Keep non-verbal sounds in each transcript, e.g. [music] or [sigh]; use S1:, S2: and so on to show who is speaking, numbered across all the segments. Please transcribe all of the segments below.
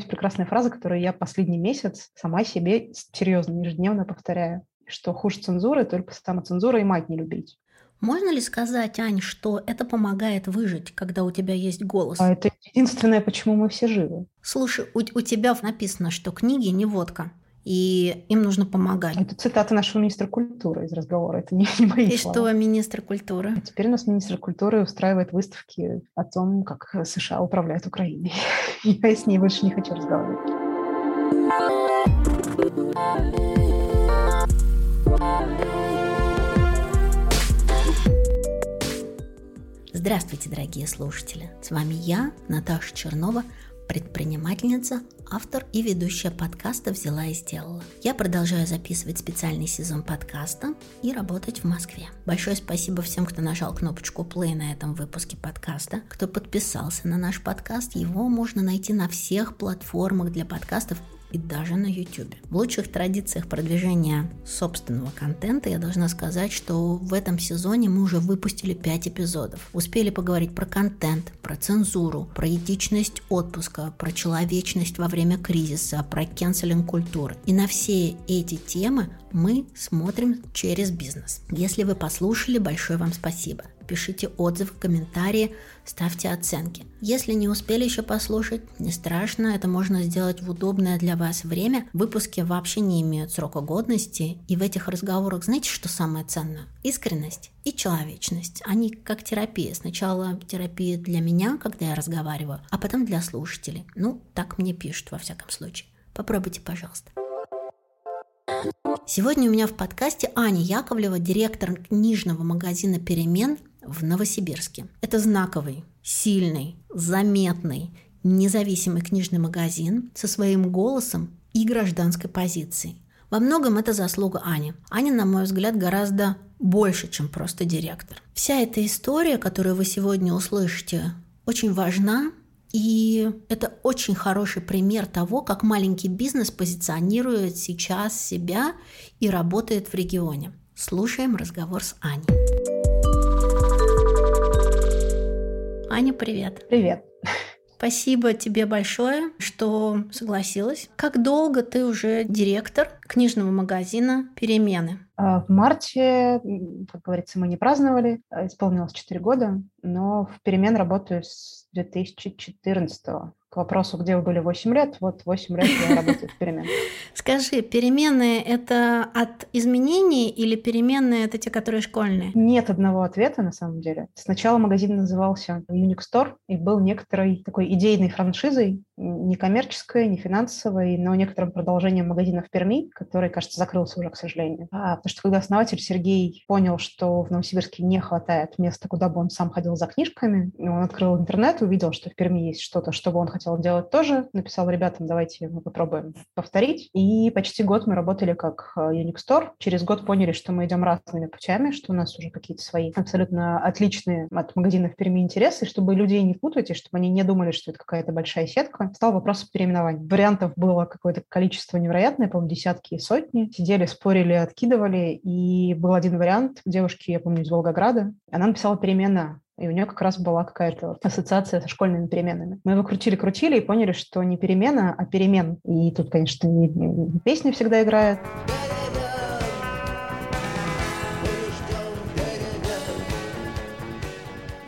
S1: есть прекрасная фраза, которую я последний месяц сама себе серьезно, ежедневно повторяю, что хуже цензуры только самоцензура и мать не любить.
S2: Можно ли сказать, Ань, что это помогает выжить, когда у тебя есть голос?
S1: А это единственное, почему мы все живы.
S2: Слушай, у, у тебя написано, что книги не водка и им нужно помогать.
S1: Это цитата нашего министра культуры из разговора, это не, [laughs] не мои
S2: И
S1: слова.
S2: что министр культуры?
S1: А теперь у нас министр культуры устраивает выставки о том, как США управляют Украиной. [laughs] Я с ней больше не хочу разговаривать.
S2: Здравствуйте, дорогие слушатели! С вами я, Наташа Чернова, предпринимательница, автор и ведущая подкаста «Взяла и сделала». Я продолжаю записывать специальный сезон подкаста и работать в Москве. Большое спасибо всем, кто нажал кнопочку play на этом выпуске подкаста, кто подписался на наш подкаст. Его можно найти на всех платформах для подкастов и даже на YouTube. В лучших традициях продвижения собственного контента я должна сказать, что в этом сезоне мы уже выпустили 5 эпизодов. Успели поговорить про контент, про цензуру, про этичность отпуска, про человечность во время кризиса, про кенселинг культуры. И на все эти темы мы смотрим через бизнес. Если вы послушали, большое вам спасибо пишите отзывы, комментарии, ставьте оценки. Если не успели еще послушать, не страшно, это можно сделать в удобное для вас время. Выпуски вообще не имеют срока годности, и в этих разговорах знаете, что самое ценное? Искренность и человечность. Они как терапия. Сначала терапия для меня, когда я разговариваю, а потом для слушателей. Ну, так мне пишут во всяком случае. Попробуйте, пожалуйста. Сегодня у меня в подкасте Аня Яковлева, директор книжного магазина «Перемен» в Новосибирске. Это знаковый, сильный, заметный, независимый книжный магазин со своим голосом и гражданской позицией. Во многом это заслуга Ани. Аня, на мой взгляд, гораздо больше, чем просто директор. Вся эта история, которую вы сегодня услышите, очень важна, и это очень хороший пример того, как маленький бизнес позиционирует сейчас себя и работает в регионе. Слушаем разговор с Аней. Аня, привет.
S1: Привет.
S2: Спасибо тебе большое, что согласилась. Как долго ты уже директор книжного магазина «Перемены»?
S1: А, в марте, как говорится, мы не праздновали, а, исполнилось 4 года, но в «Перемен» работаю с 2014 -го к вопросу, где вы были 8 лет, вот 8 лет я работаю в переменах. [laughs]
S2: Скажи, переменные – это от изменений или переменные – это те, которые школьные?
S1: Нет одного ответа, на самом деле. Сначала магазин назывался Unix Store и был некоторой такой идейной франшизой, не коммерческой, не финансовой, но некоторым продолжением магазина в Перми, который, кажется, закрылся уже, к сожалению. А, потому что когда основатель Сергей понял, что в Новосибирске не хватает места, куда бы он сам ходил за книжками, он открыл интернет, увидел, что в Перми есть что-то, что бы он хотел делать тоже. Написал ребятам, давайте мы попробуем повторить. И почти год мы работали как э, Unix Store. Через год поняли, что мы идем разными путями, что у нас уже какие-то свои абсолютно отличные от магазинов Перми интересы, чтобы людей не путать, и чтобы они не думали, что это какая-то большая сетка. Стал вопрос переименования. Вариантов было какое-то количество невероятное, по-моему, десятки и сотни. Сидели, спорили, откидывали, и был один вариант девушки, я помню, из Волгограда. Она написала перемена и у нее как раз была какая-то ассоциация со школьными переменами. Мы его крутили-крутили и поняли, что не перемена, а перемен. И тут, конечно, не, не песня всегда играет.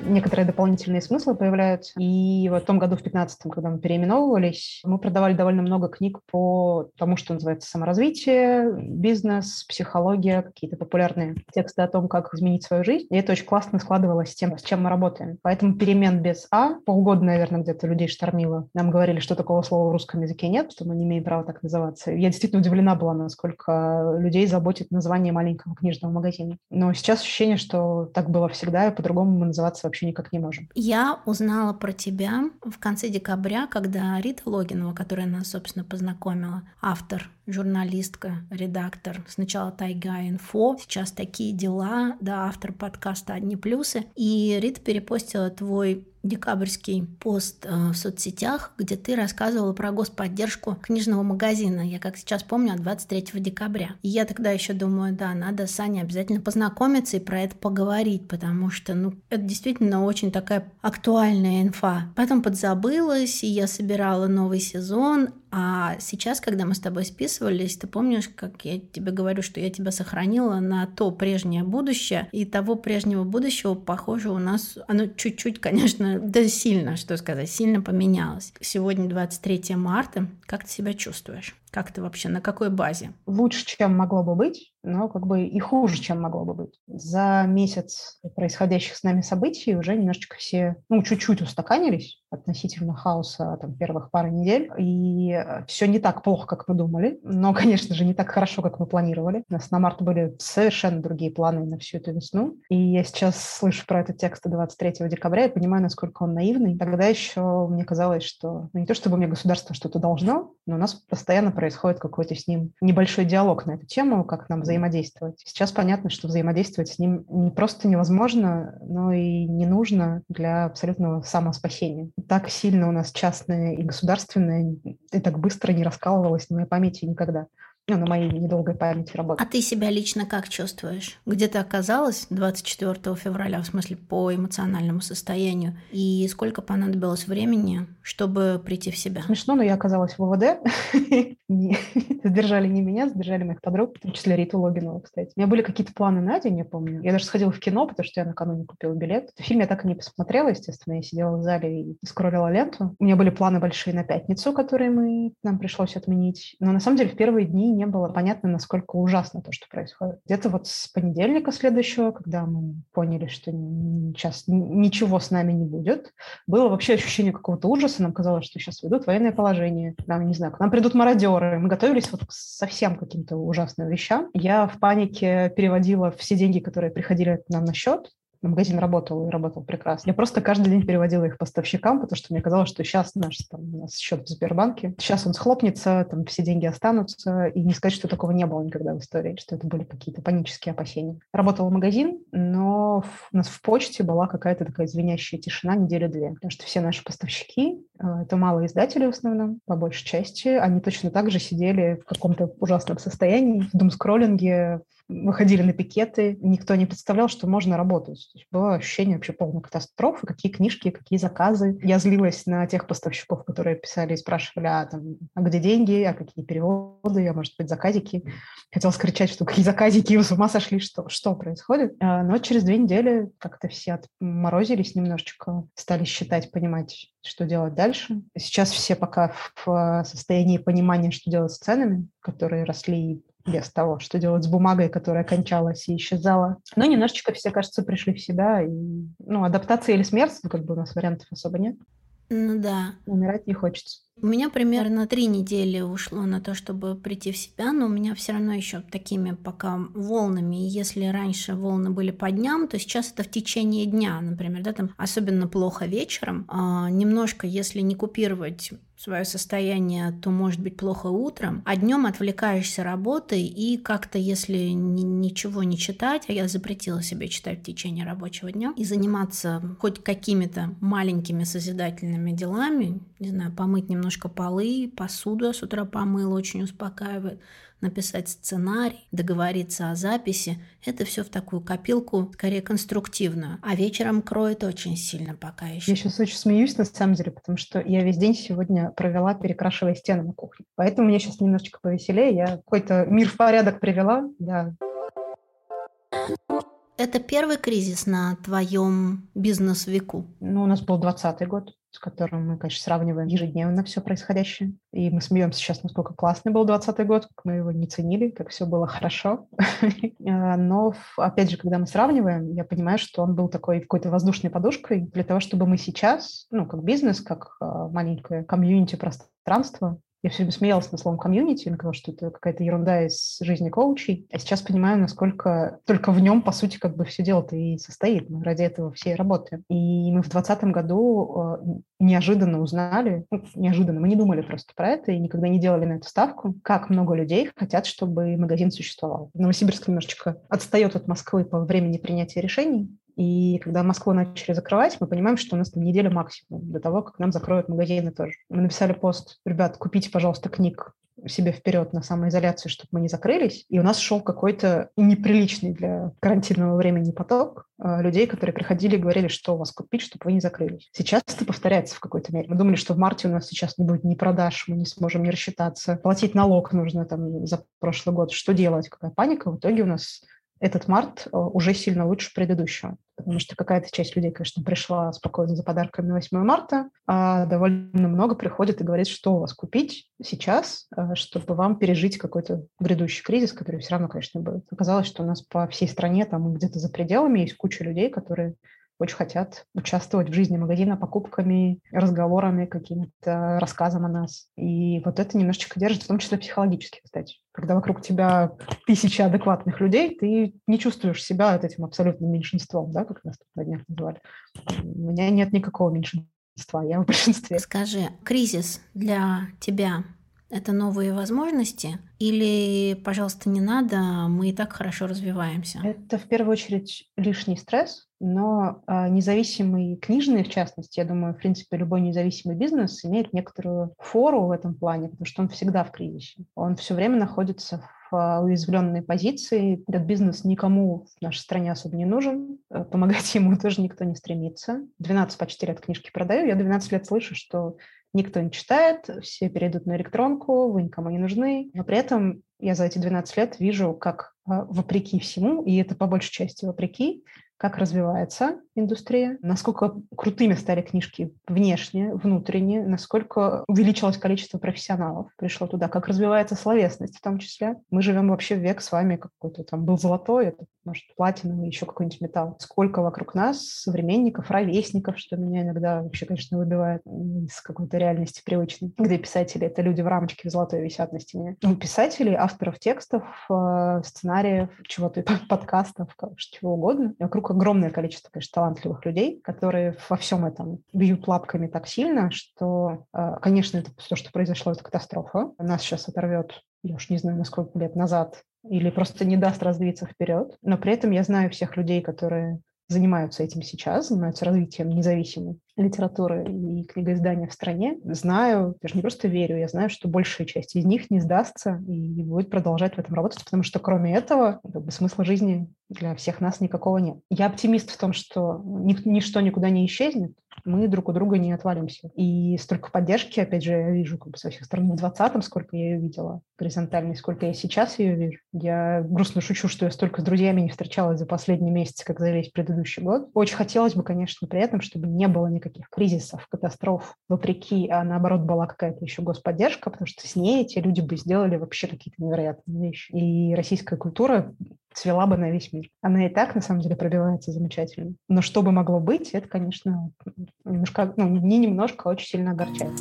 S1: Некоторые дополнительные смыслы появляются. И в том году, в 15 когда мы переименовывались, мы продавали довольно много книг по тому, что называется саморазвитие, бизнес, психология, какие-то популярные тексты о том, как изменить свою жизнь. И это очень классно складывалось с тем, с чем мы работаем. Поэтому перемен без «а» полгода, наверное, где-то людей штормило. Нам говорили, что такого слова в русском языке нет, что мы не имеем права так называться. Я действительно удивлена была, насколько людей заботит название маленького книжного магазина. Но сейчас ощущение, что так было всегда, и по-другому мы называться вообще никак не можем.
S2: Я узнала про тебя в конце декабря, когда Рита Логинова, которая нас, собственно, познакомила, автор, журналистка, редактор, сначала Тайга Инфо, сейчас такие дела, да, автор подкаста «Одни плюсы», и Рита перепостила твой декабрьский пост э, в соцсетях, где ты рассказывала про господдержку книжного магазина. Я, как сейчас помню, 23 декабря. И я тогда еще думаю, да, надо с Аней обязательно познакомиться и про это поговорить, потому что, ну, это действительно очень такая актуальная инфа. Потом подзабылась, и я собирала новый сезон, а сейчас, когда мы с тобой списывались, ты помнишь, как я тебе говорю, что я тебя сохранила на то прежнее будущее, и того прежнего будущего, похоже, у нас оно чуть-чуть, конечно, да сильно, что сказать, сильно поменялось. Сегодня 23 марта. Как ты себя чувствуешь? Как ты вообще, на какой базе?
S1: Лучше, чем могло бы быть, но как бы и хуже, чем могло бы быть. За месяц происходящих с нами событий уже немножечко все, ну, чуть-чуть устаканились относительно хаоса там, первых пары недель, и э, все не так плохо, как мы думали, но, [laughs] конечно же, не так хорошо, как мы планировали. У нас на март были совершенно другие планы на всю эту весну, и я сейчас слышу про этот текст 23 декабря и понимаю, насколько он наивный. Тогда еще мне казалось, что ну, не то чтобы мне государство что-то должно, но у нас постоянно происходит какой-то с ним небольшой диалог на эту тему, как нам взаимодействовать. Сейчас понятно, что взаимодействовать с ним не просто невозможно, но и не нужно для абсолютного самоспасения. Так сильно у нас частное и государственное и так быстро не раскалывалось на моей памяти никогда ну, на моей недолгой памяти работы.
S2: А ты себя лично как чувствуешь? Где ты оказалась 24 февраля, в смысле по эмоциональному состоянию? И сколько понадобилось времени, чтобы прийти в себя?
S1: Смешно, но я оказалась в ВВД. [laughs] Задержали не меня, задержали моих подруг, в том числе Риту Логинову, кстати. У меня были какие-то планы на день, я помню. Я даже сходила в кино, потому что я накануне купила билет. Фильм я так и не посмотрела, естественно. Я сидела в зале и скроллила ленту. У меня были планы большие на пятницу, которые мы, нам пришлось отменить. Но на самом деле в первые дни не было понятно, насколько ужасно то, что происходит. Где-то вот с понедельника следующего, когда мы поняли, что сейчас ничего с нами не будет, было вообще ощущение какого-то ужаса. Нам казалось, что сейчас ведут военное положение. Нам, не знаю, к нам придут мародеры. Мы готовились вот к совсем каким-то ужасным вещам. Я в панике переводила все деньги, которые приходили нам на счет, магазин работал и работал прекрасно. Я просто каждый день переводила их поставщикам, потому что мне казалось, что сейчас наш там, у нас счет в Сбербанке, сейчас он схлопнется, там все деньги останутся, и не сказать, что такого не было никогда в истории, что это были какие-то панические опасения. Работал магазин, но у нас в почте была какая-то такая звенящая тишина недели две, потому что все наши поставщики, это малые издатели в основном, по большей части, они точно так же сидели в каком-то ужасном состоянии, в думскроллинге, выходили на пикеты, никто не представлял, что можно работать. Было ощущение вообще полной катастрофы, какие книжки, какие заказы. Я злилась на тех поставщиков, которые писали и спрашивали, а, там, а где деньги, а какие переводы, а может быть заказики. Хотела скричать, что какие заказики, вы с ума сошли, что, что происходит. А, но через две недели как-то все отморозились немножечко, стали считать, понимать, что делать дальше. Сейчас все пока в состоянии понимания, что делать с ценами, которые росли без того, что делать с бумагой, которая кончалась и исчезала. Но немножечко все, кажется, пришли в себя. И, ну, адаптация или смерть, как бы у нас вариантов особо нет.
S2: Ну да.
S1: Умирать не хочется.
S2: У меня примерно три недели ушло на то, чтобы прийти в себя, но у меня все равно еще такими пока волнами. И если раньше волны были по дням, то сейчас это в течение дня, например, да, там особенно плохо вечером. А, немножко, если не купировать свое состояние, то может быть плохо утром, а днем отвлекаешься работой и как-то, если ни, ничего не читать, а я запретила себе читать в течение рабочего дня, и заниматься хоть какими-то маленькими созидательными делами, не знаю, помыть немножко полы, посуду я с утра помыла, очень успокаивает, написать сценарий, договориться о записи. Это все в такую копилку, скорее конструктивную. А вечером кроет очень сильно пока еще.
S1: Я сейчас очень смеюсь на самом деле, потому что я весь день сегодня провела, перекрашивая стены на кухне. Поэтому мне сейчас немножечко повеселее. Я какой-то мир в порядок привела, да.
S2: Это первый кризис на твоем бизнес-веку?
S1: Ну, у нас был 20 год с которым мы, конечно, сравниваем ежедневно все происходящее. И мы смеемся сейчас, насколько классный был 20 год, как мы его не ценили, как все было хорошо. [laughs] А, но, опять же, когда мы сравниваем, я понимаю, что он был такой какой-то воздушной подушкой для того, чтобы мы сейчас, ну, как бизнес, как а, маленькое комьюнити пространство, я все время смеялась над словом комьюнити, на сказала, что это какая-то ерунда из жизни коучей. А сейчас понимаю, насколько только в нем, по сути, как бы все дело-то и состоит. Мы ради этого все работаем. И мы в 2020 году э, неожиданно узнали, ну, неожиданно, мы не думали просто про это и никогда не делали на эту ставку, как много людей хотят, чтобы магазин существовал. Новосибирск немножечко отстает от Москвы по времени принятия решений, И когда Москву начали закрывать, мы понимаем, что у нас там неделя максимум до того, как нам закроют магазины тоже. Мы написали пост, ребят, купите, пожалуйста, книг себе вперед на самоизоляцию, чтобы мы не закрылись. И у нас шел какой-то неприличный для карантинного времени поток э, людей, которые приходили и говорили, что у вас купить, чтобы вы не закрылись. Сейчас это повторяется в какой-то мере. Мы думали, что в марте у нас сейчас не будет ни продаж, мы не сможем не рассчитаться. Платить налог нужно там за прошлый год. Что делать? Какая паника? В итоге у нас этот март э, уже сильно лучше предыдущего. Потому что какая-то часть людей, конечно, пришла спокойно за подарками 8 марта, а довольно много приходит и говорит, что у вас купить сейчас, э, чтобы вам пережить какой-то грядущий кризис, который все равно, конечно, будет. Оказалось, что у нас по всей стране, там где-то за пределами есть куча людей, которые очень хотят участвовать в жизни магазина покупками, разговорами, каким-то рассказом о нас. И вот это немножечко держит, в том числе психологически, кстати. Когда вокруг тебя тысячи адекватных людей, ты не чувствуешь себя вот этим абсолютным меньшинством, да, как нас тут на днях называли. У меня нет никакого меньшинства, я в [laughs] большинстве.
S2: Скажи, кризис для тебя это новые возможности? Или, пожалуйста, не надо, мы и так хорошо развиваемся?
S1: Это в первую очередь лишний стресс, но а, независимый книжный, в частности, я думаю, в принципе, любой независимый бизнес имеет некоторую фору в этом плане, потому что он всегда в кризисе. Он все время находится в а, уязвленной позиции. Этот бизнес никому в нашей стране особо не нужен. Э, помогать [laughs] ему тоже никто не стремится. 12 почти лет книжки продаю. Я 12 лет слышу, что никто не читает, все перейдут на электронку, вы никому не нужны. Но при этом я за эти 12 лет вижу, как а, вопреки всему, и это по большей части вопреки, как развивается индустрия, насколько крутыми стали книжки внешне, внутренне, насколько увеличилось количество профессионалов, пришло туда, как развивается словесность в том числе. Мы живем вообще век с вами, какой-то там был золотой, это, может, платиновый, еще какой-нибудь металл. Сколько вокруг нас современников, ровесников, что меня иногда вообще, конечно, выбивает из какой-то реальности привычной, где писатели — это люди в рамочке в золотой висят на стене. У писателей, авторов текстов, э, сценариев, чего-то, [laughs] подкастов, чего угодно, вокруг огромное количество, конечно, талантливых людей, которые во всем этом бьют лапками так сильно, что, э, конечно, это то, что произошло, это катастрофа. Нас сейчас оторвет, я уж не знаю, на сколько лет назад, или просто не даст развиться вперед. Но при этом я знаю всех людей, которые занимаются этим сейчас, занимаются развитием независимой литературы и книгоиздания в стране. Знаю, даже не просто верю, я знаю, что большая часть из них не сдастся и будет продолжать в этом работать, потому что кроме этого как бы, смысла жизни для всех нас никакого нет. Я оптимист в том, что ничто никуда не исчезнет, мы друг у друга не отвалимся. И столько поддержки, опять же, я вижу как бы со всех сторон в 20-м, сколько я ее видела горизонтальной, сколько я сейчас ее вижу. Я грустно шучу, что я столько с друзьями не встречалась за последний месяц, как за весь предыдущий год. Очень хотелось бы, конечно, при этом, чтобы не было никаких кризисов, катастроф, вопреки, а наоборот была какая-то еще господдержка, потому что с ней эти люди бы сделали вообще какие-то невероятные вещи. И российская культура цвела бы на весь мир. Она и так, на самом деле, пробивается замечательно. Но что бы могло быть, это, конечно, немножко, ну, не немножко, а очень сильно огорчает.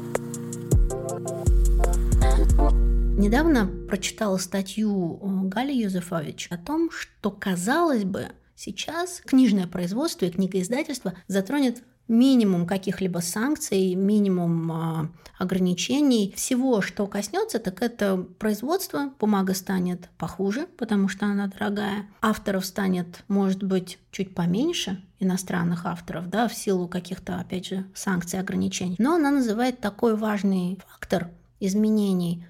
S2: Недавно прочитала статью Гали Юзефович о том, что, казалось бы, сейчас книжное производство и книгоиздательство затронет минимум каких-либо санкций, минимум а, ограничений. Всего, что коснется, так это производство. Бумага станет похуже, потому что она дорогая. Авторов станет, может быть, чуть поменьше, иностранных авторов, да, в силу каких-то, опять же, санкций, ограничений. Но она называет такой важный фактор изменений,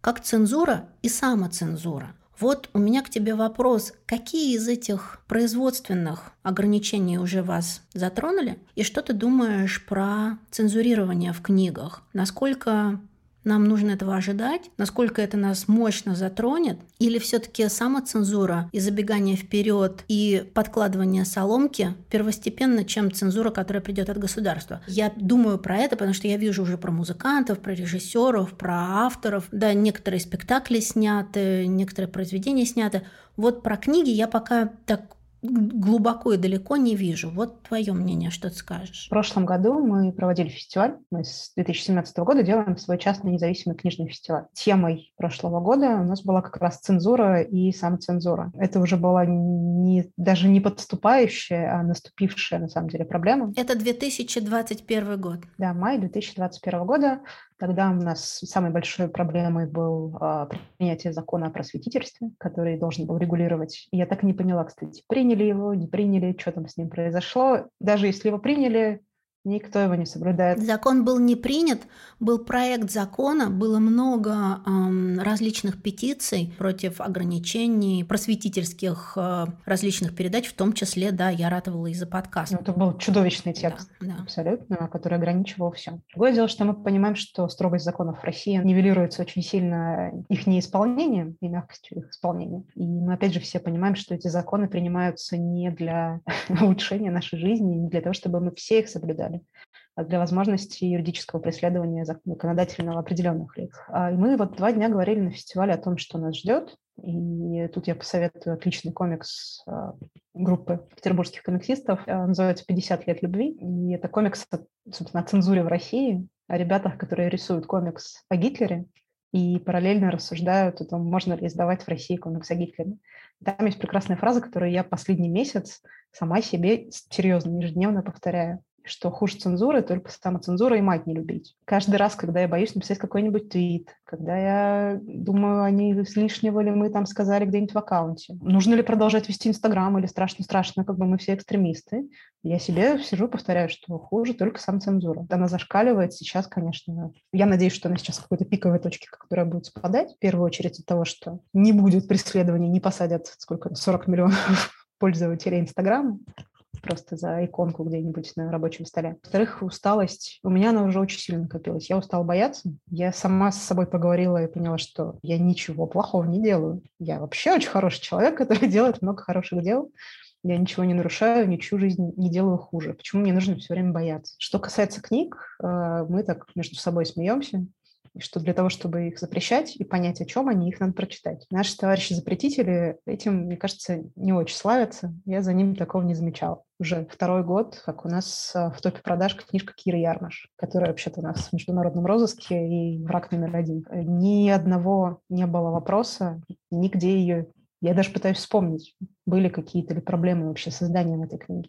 S2: как цензура и самоцензура. Вот у меня к тебе вопрос. Какие из этих производственных ограничений уже вас затронули? И что ты думаешь про цензурирование в книгах? Насколько нам нужно этого ожидать, насколько это нас мощно затронет, или все-таки самоцензура и забегание вперед и подкладывание соломки первостепенно, чем цензура, которая придет от государства. Я думаю про это, потому что я вижу уже про музыкантов, про режиссеров, про авторов. Да, некоторые спектакли сняты, некоторые произведения сняты. Вот про книги я пока так глубоко и далеко не вижу. Вот твое мнение, что ты скажешь?
S1: В прошлом году мы проводили фестиваль. Мы с 2017 года делаем свой частный независимый книжный фестиваль. Темой прошлого года у нас была как раз цензура и самоцензура. Это уже была не, даже не подступающая, а наступившая на самом деле проблема.
S2: Это 2021 год.
S1: Да, май 2021 года. Тогда у нас самой большой проблемой был а, принятие закона о просветительстве, который должен был регулировать. Я так и не поняла, кстати, приняли его, не приняли, что там с ним произошло. Даже если его приняли, Никто его не соблюдает.
S2: Закон был не принят, был проект закона, было много эм, различных петиций против ограничений просветительских э, различных передач, в том числе, да, я ратовала из-за подкаста.
S1: Ну, это был чудовищный текст, да, да. абсолютно, который ограничивал все. Другое дело, что мы понимаем, что строгость законов в России нивелируется очень сильно их неисполнением и мягкостью их исполнения. И мы, опять же, все понимаем, что эти законы принимаются не для [laughs] улучшения нашей жизни, не для того, чтобы мы все их соблюдали для возможности юридического преследования законодательного определенных лиц. А, и мы вот два дня говорили на фестивале о том, что нас ждет. И тут я посоветую отличный комикс а, группы петербургских комиксистов. А, называется «50 лет любви». И это комикс, собственно, о цензуре в России, о ребятах, которые рисуют комикс о Гитлере и параллельно рассуждают о том, можно ли издавать в России комикс о Гитлере. Там есть прекрасная фраза, которую я последний месяц сама себе серьезно ежедневно повторяю что хуже цензуры, только самоцензура и мать не любить. Каждый раз, когда я боюсь написать какой-нибудь твит, когда я думаю, а не лишнего ли мы там сказали где-нибудь в аккаунте, нужно ли продолжать вести Инстаграм или страшно-страшно, как бы мы все экстремисты, я себе сижу, повторяю, что хуже только самоцензура. Она зашкаливает сейчас, конечно. Я надеюсь, что она сейчас в какой-то пиковой точке, которая будет спадать. В первую очередь от того, что не будет преследований, не посадят сколько 40 миллионов [laughs] пользователей Инстаграма просто за иконку где-нибудь на рабочем столе. Во-вторых, усталость. У меня она уже очень сильно накопилась. Я устала бояться. Я сама с собой поговорила и поняла, что я ничего плохого не делаю. Я вообще очень хороший человек, который [laughs] делает много хороших дел. Я ничего не нарушаю, ничью жизнь не делаю хуже. Почему мне нужно все время бояться? Что касается книг, э, мы так между собой смеемся и что для того, чтобы их запрещать и понять, о чем они, их надо прочитать. Наши товарищи-запретители этим, мне кажется, не очень славятся. Я за ними такого не замечала. Уже второй год, как у нас а, в топе продаж книжка Киры Ярмаш, которая вообще-то у нас в международном розыске и враг номер один. Ни одного не было вопроса, нигде ее... Я даже пытаюсь вспомнить, были какие-то ли проблемы вообще с созданием этой книги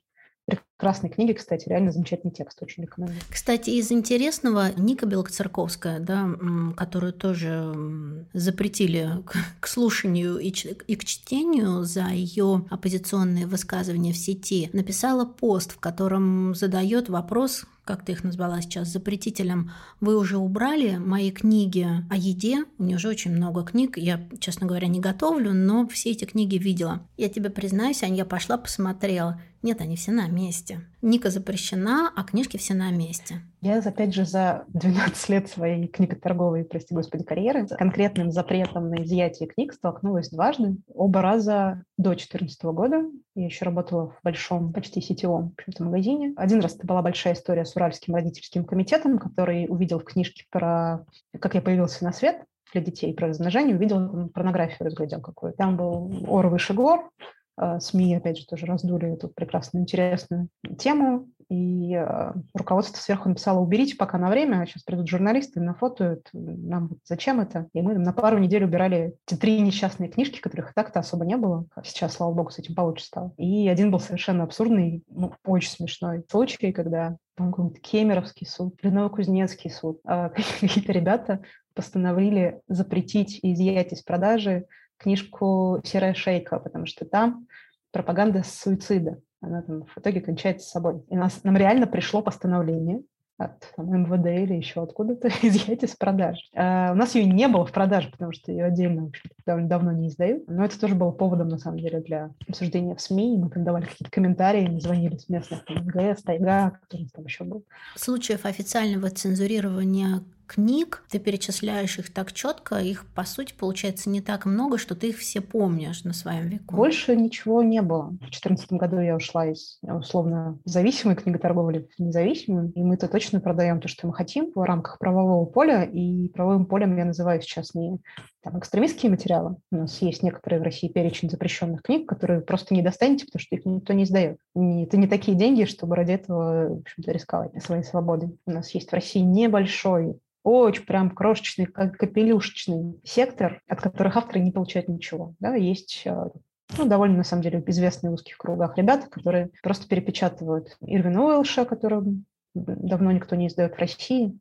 S1: прекрасной книги, кстати, реально замечательный текст, очень рекомендую.
S2: Кстати, из интересного Ника Белоцерковская, да, которую тоже запретили [laughs] к, слушанию и, и к чтению за ее оппозиционные высказывания в сети, написала пост, в котором задает вопрос, как ты их назвала сейчас, запретителям, вы уже убрали мои книги о еде. У нее же очень много книг. Я, честно говоря, не готовлю, но все эти книги видела. Я тебе признаюсь, Ань, я пошла посмотрела. Нет, они все на месте. Ника запрещена, а книжки все на месте.
S1: Я, опять же, за 12 лет своей книготорговой, прости господи, карьеры с конкретным запретом на изъятие книг столкнулась дважды. Оба раза до 2014 года. Я еще работала в большом, почти сетевом в магазине. Один раз это была большая история с Уральским родительским комитетом, который увидел в книжке про «Как я появился на свет», для детей про размножение, увидел порнографию, разглядел какую. Там был ор выше гор, СМИ, опять же, тоже раздули эту прекрасную, интересную тему, и э, руководство сверху написало, уберите пока на время, сейчас придут журналисты, нафотают, нам зачем это? И мы на пару недель убирали те три несчастные книжки, которых так-то особо не было. Сейчас, слава богу, с этим получше стало. И один был совершенно абсурдный, ну, очень смешной случай, когда Кемеровский суд, Новокузнецкий суд, а какие-то ребята постановили запретить и изъять из продажи книжку «Серая шейка», потому что там пропаганда суицида. Она там в итоге кончается с собой. И нас, нам реально пришло постановление от там, МВД или еще откуда-то [laughs] изъять из продаж. А, у нас ее не было в продаже, потому что ее отдельно вообще довольно давно не издают. Но это тоже было поводом, на самом деле, для обсуждения в СМИ. Мы там давали какие-то комментарии, мы звонили с местных МГС, Тайга, кто там еще был.
S2: Случаев официального цензурирования книг, ты перечисляешь их так четко, их, по сути, получается не так много, что ты их все помнишь на своем веку.
S1: Больше ничего не было. В 2014 году я ушла из, условно, зависимой книготорговли в независимую, и мы-то точно продаем то, что мы хотим в рамках правового поля, и правовым полем я называю сейчас не там, экстремистские материалы. У нас есть некоторые в России перечень запрещенных книг, которые просто не достанете, потому что их никто не издает. это не такие деньги, чтобы ради этого, в общем-то, рисковать своей свободой. У нас есть в России небольшой очень прям крошечный, как капелюшечный сектор, от которых авторы не получают ничего. Да? Есть а, ну, довольно, на самом деле, известные в узких кругах ребята, которые просто перепечатывают Ирвина Уэлша, которого давно никто не издает в России,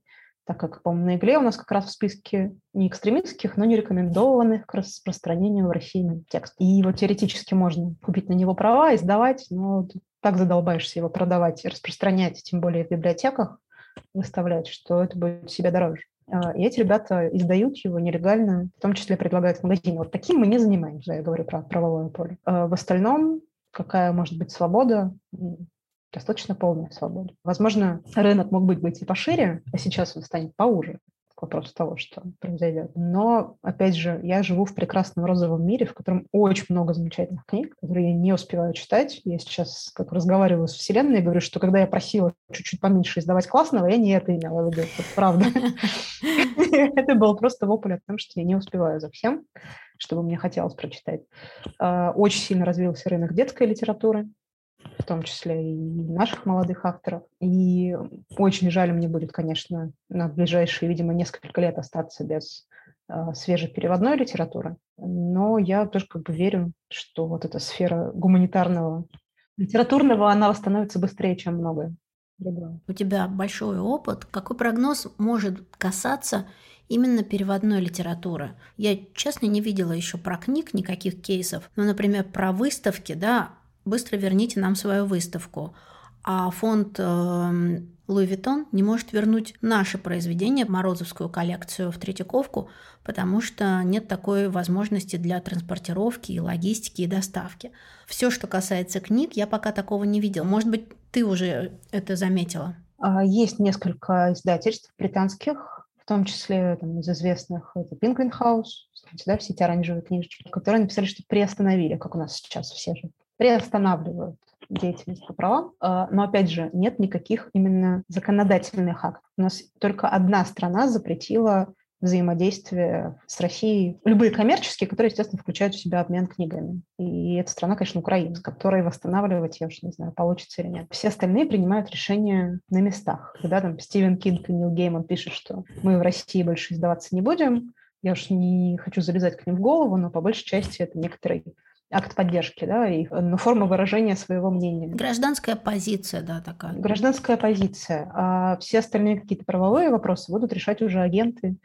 S1: так как, по-моему, на игле у нас как раз в списке не экстремистских, но не рекомендованных к распространению в России текст. И вот теоретически можно купить на него права и сдавать, но так задолбаешься его продавать и распространять, тем более в библиотеках выставлять, что это будет себе дороже. А, и эти ребята издают его нелегально, в том числе предлагают в магазине. Вот таким мы не занимаемся, я говорю про правовое поле. А в остальном, какая может быть свобода? Достаточно полная свобода. Возможно, рынок мог быть, быть и пошире, а сейчас он станет поуже к вопросу того, что произойдет. Но, опять же, я живу в прекрасном розовом мире, в котором очень много замечательных книг, которые я не успеваю читать. Я сейчас как разговариваю с Вселенной и говорю, что когда я просила чуть-чуть поменьше издавать классного, я не это имела в виду. Это правда. [laughs] Это был просто вопль о том, что я не успеваю за всем, чтобы мне хотелось прочитать. А, очень сильно развился рынок детской литературы в том числе и наших молодых авторов. И очень жаль мне будет, конечно, на ближайшие, видимо, несколько лет остаться без э, свежей переводной литературы. Но я тоже как бы верю, что вот эта сфера гуманитарного, литературного, она восстановится быстрее, чем многое.
S2: У тебя большой опыт. Какой прогноз может касаться именно переводной литературы. Я, честно, не видела еще про книг никаких кейсов. Но, например, про выставки, да, быстро верните нам свою выставку. А фонд Луи Виттон не может вернуть наше произведение, Морозовскую коллекцию в Третьяковку, потому что нет такой возможности для транспортировки и логистики и доставки. Все, что касается книг, я пока такого не видела. Может быть, ты уже это заметила?
S1: А, есть несколько издательств британских, в том числе там, из известных, это Penguin House, да, все эти оранжевые книжечки, которые написали, что приостановили, как у нас сейчас все же приостанавливают деятельность по правам, а, но, опять же, нет никаких именно законодательных актов. У нас только одна страна запретила взаимодействие с Россией, любые коммерческие, которые, естественно, включают в себя обмен книгами. И эта страна, конечно, Украина, с которой восстанавливать, я уж не знаю, получится или нет. Все остальные принимают решения на местах. Когда там Стивен Кинг и Нил Гейман пишут, что мы в России больше издаваться не будем, я уж не хочу залезать к ним в голову, но по большей части это некоторый акт поддержки, да, и ну, форма выражения своего мнения.
S2: Гражданская позиция, да, такая.
S1: Гражданская позиция. А все остальные какие-то правовые вопросы будут решать уже агенты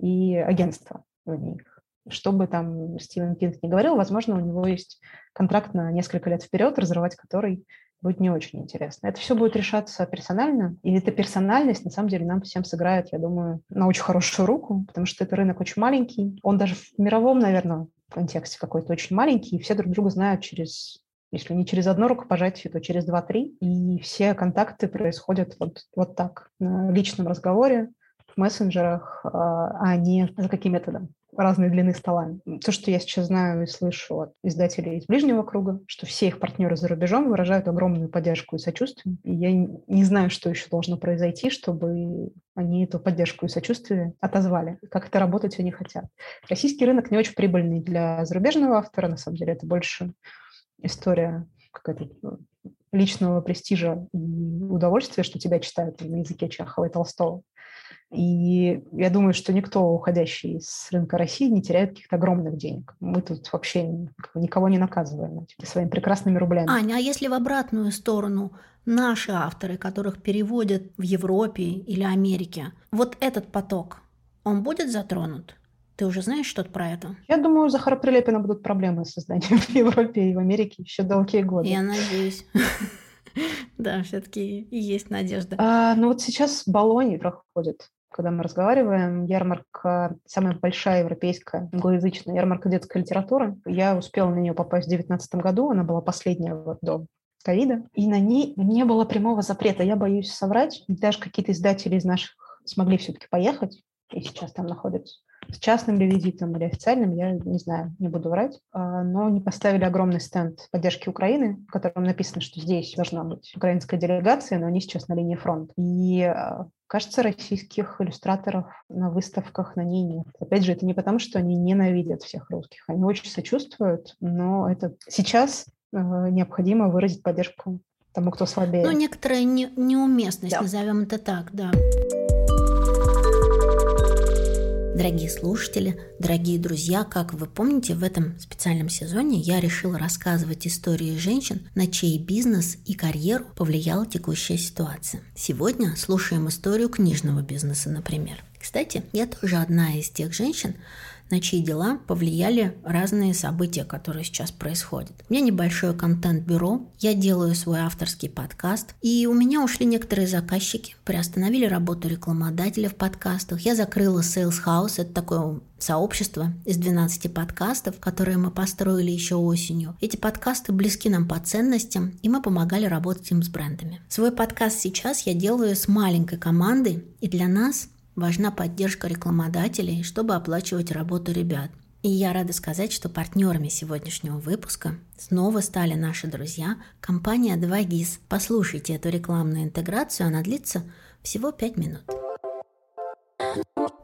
S1: и агентства в них. Что бы там Стивен Кинг не говорил, возможно, у него есть контракт на несколько лет вперед, разрывать который будет не очень интересно. Это все будет решаться персонально, и эта персональность, на самом деле, нам всем сыграет, я думаю, на очень хорошую руку, потому что это рынок очень маленький. Он даже в мировом, наверное, контексте какой-то очень маленький, и все друг друга знают через если не через одно рукопожатие, то через два-три. И все контакты происходят вот, вот так, на личном разговоре, в мессенджерах, а, а не за каким методом разной длины стола. То, что я сейчас знаю и слышу от издателей из ближнего круга, что все их партнеры за рубежом выражают огромную поддержку и сочувствие. И я не знаю, что еще должно произойти, чтобы они эту поддержку и сочувствие отозвали. Как это работать они хотят. Российский рынок не очень прибыльный для зарубежного автора, на самом деле. Это больше история какая-то ну, личного престижа и удовольствия, что тебя читают на языке Чехова и Толстого. И я думаю, что никто, уходящий с рынка России, не теряет каких-то огромных денег. Мы тут вообще никого не наказываем типа, своими прекрасными рублями.
S2: Аня, а если в обратную сторону наши авторы, которых переводят в Европе или Америке, вот этот поток, он будет затронут? Ты уже знаешь что-то про это?
S1: Я думаю, у Захара Прилепина будут проблемы с созданием [laughs] в Европе и в Америке еще долгие годы.
S2: Я надеюсь. [laughs] Да, все-таки есть надежда.
S1: А, ну вот сейчас в Болоне проходит когда мы разговариваем, ярмарка, самая большая европейская англоязычная ярмарка детской литературы. Я успела на нее попасть в 2019 году, она была последняя вот до ковида, и на ней не было прямого запрета. Я боюсь соврать, даже какие-то издатели из наших смогли все-таки поехать, и сейчас там находятся с частным ли визитом или официальным, я не знаю, не буду врать, а, но не поставили огромный стенд поддержки Украины, в котором написано, что здесь должна быть украинская делегация, но они сейчас на линии фронта. И а, Кажется, российских иллюстраторов на выставках на ней нет. Опять же, это не потому, что они ненавидят всех русских. Они очень сочувствуют, но это сейчас э, необходимо выразить поддержку тому, кто слабее.
S2: Ну, некоторая не, неуместность, да. назовем это так, да. Дорогие слушатели, дорогие друзья, как вы помните, в этом специальном сезоне я решила рассказывать истории женщин, на чей бизнес и карьеру повлияла текущая ситуация. Сегодня слушаем историю книжного бизнеса, например. Кстати, я тоже одна из тех женщин, на чьи дела повлияли разные события, которые сейчас происходят. У меня небольшое контент-бюро, я делаю свой авторский подкаст, и у меня ушли некоторые заказчики, приостановили работу рекламодателя в подкастах. Я закрыла Sales House, это такое сообщество из 12 подкастов, которые мы построили еще осенью. Эти подкасты близки нам по ценностям, и мы помогали работать им с брендами. Свой подкаст сейчас я делаю с маленькой командой, и для нас Важна поддержка рекламодателей, чтобы оплачивать работу ребят. И я рада сказать, что партнерами сегодняшнего выпуска снова стали наши друзья, компания 2GIS. Послушайте эту рекламную интеграцию, она длится всего 5 минут.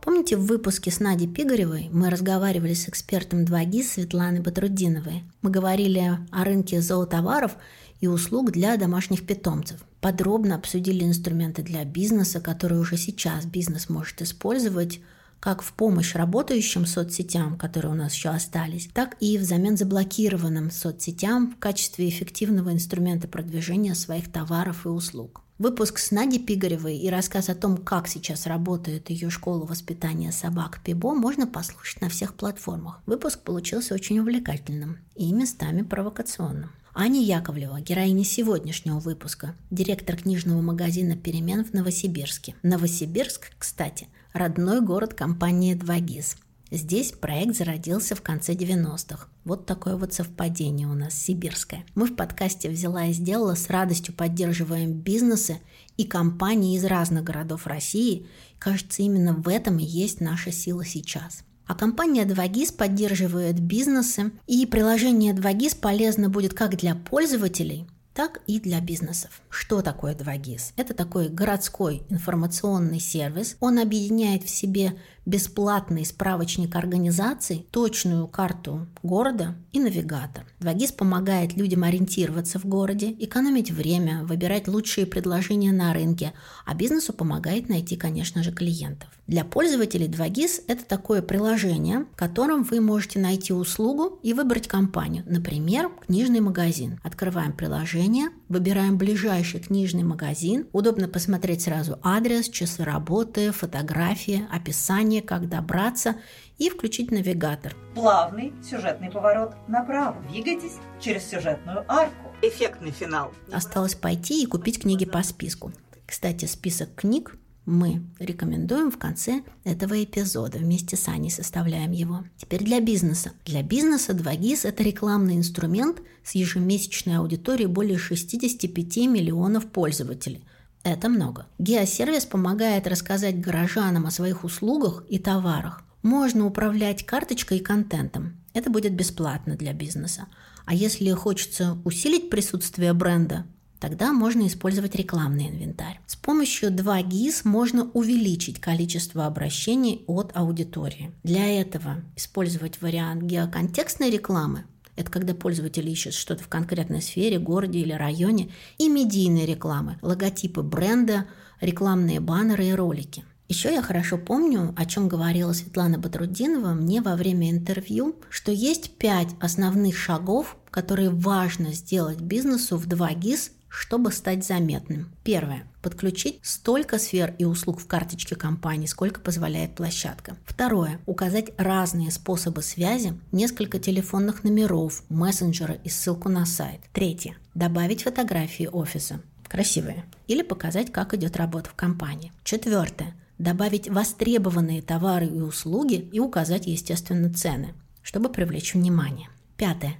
S2: Помните, в выпуске с Надей Пигаревой мы разговаривали с экспертом 2GIS Светланой Батрудиновой. Мы говорили о рынке зоотоваров и услуг для домашних питомцев. Подробно обсудили инструменты для бизнеса, которые уже сейчас бизнес может использовать как в помощь работающим соцсетям, которые у нас еще остались, так и взамен заблокированным соцсетям в качестве эффективного инструмента продвижения своих товаров и услуг. Выпуск с Надей Пигаревой и рассказ о том, как сейчас работает ее школа воспитания собак Пибо, можно послушать на всех платформах. Выпуск получился очень увлекательным и местами провокационным. Аня Яковлева, героиня сегодняшнего выпуска, директор книжного магазина «Перемен» в Новосибирске. Новосибирск, кстати, родной город компании «Двагиз». Здесь проект зародился в конце 90-х. Вот такое вот совпадение у нас сибирское. Мы в подкасте «Взяла и сделала» с радостью поддерживаем бизнесы и компании из разных городов России. Кажется, именно в этом и есть наша сила сейчас. А компания 2GIS поддерживает бизнесы, и приложение 2GIS полезно будет как для пользователей, так и для бизнесов. Что такое 2GIS? Это такой городской информационный сервис. Он объединяет в себе бесплатный справочник организаций, точную карту города и навигатор. 2GIS помогает людям ориентироваться в городе, экономить время, выбирать лучшие предложения на рынке, а бизнесу помогает найти, конечно же, клиентов. Для пользователей 2GIS это такое приложение, в котором вы можете найти услугу и выбрать компанию. Например, книжный магазин. Открываем приложение, выбираем ближайший книжный магазин. Удобно посмотреть сразу адрес, часы работы, фотографии, описание, как добраться и включить навигатор.
S3: Плавный сюжетный поворот направо. Двигайтесь через сюжетную арку. Эффектный финал.
S2: Осталось пойти и купить книги по списку. Кстати, список книг мы рекомендуем в конце этого эпизода. Вместе с Аней составляем его. Теперь для бизнеса. Для бизнеса 2GIS – это рекламный инструмент с ежемесячной аудиторией более 65 миллионов пользователей. Это много. Геосервис помогает рассказать горожанам о своих услугах и товарах. Можно управлять карточкой и контентом. Это будет бесплатно для бизнеса. А если хочется усилить присутствие бренда, Тогда можно использовать рекламный инвентарь. С помощью 2GIS можно увеличить количество обращений от аудитории. Для этого использовать вариант геоконтекстной рекламы это когда пользователь ищет что-то в конкретной сфере, городе или районе, и медийной рекламы, логотипы бренда, рекламные баннеры и ролики. Еще я хорошо помню, о чем говорила Светлана Батрудинова мне во время интервью, что есть пять основных шагов, которые важно сделать бизнесу в 2GIS чтобы стать заметным. Первое. Подключить столько сфер и услуг в карточке компании, сколько позволяет площадка. Второе. Указать разные способы связи, несколько телефонных номеров, мессенджера и ссылку на сайт. Третье. Добавить фотографии офиса. Красивые. Или показать, как идет работа в компании. Четвертое. Добавить востребованные товары и услуги и указать, естественно, цены, чтобы привлечь внимание. Пятое.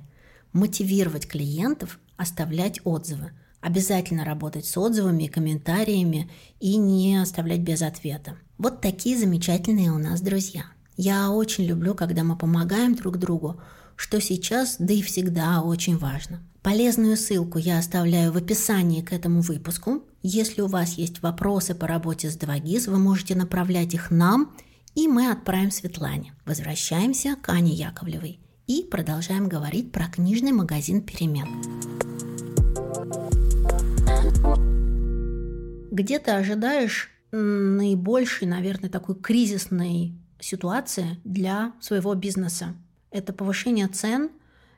S2: Мотивировать клиентов оставлять отзывы – Обязательно работать с отзывами и комментариями и не оставлять без ответа. Вот такие замечательные у нас друзья. Я очень люблю, когда мы помогаем друг другу, что сейчас, да и всегда очень важно. Полезную ссылку я оставляю в описании к этому выпуску. Если у вас есть вопросы по работе с 2GIS, вы можете направлять их нам, и мы отправим Светлане. Возвращаемся к Ане Яковлевой и продолжаем говорить про книжный магазин «Перемен». Где ты ожидаешь наибольшей, наверное, такой кризисной ситуации для своего бизнеса. Это повышение цен,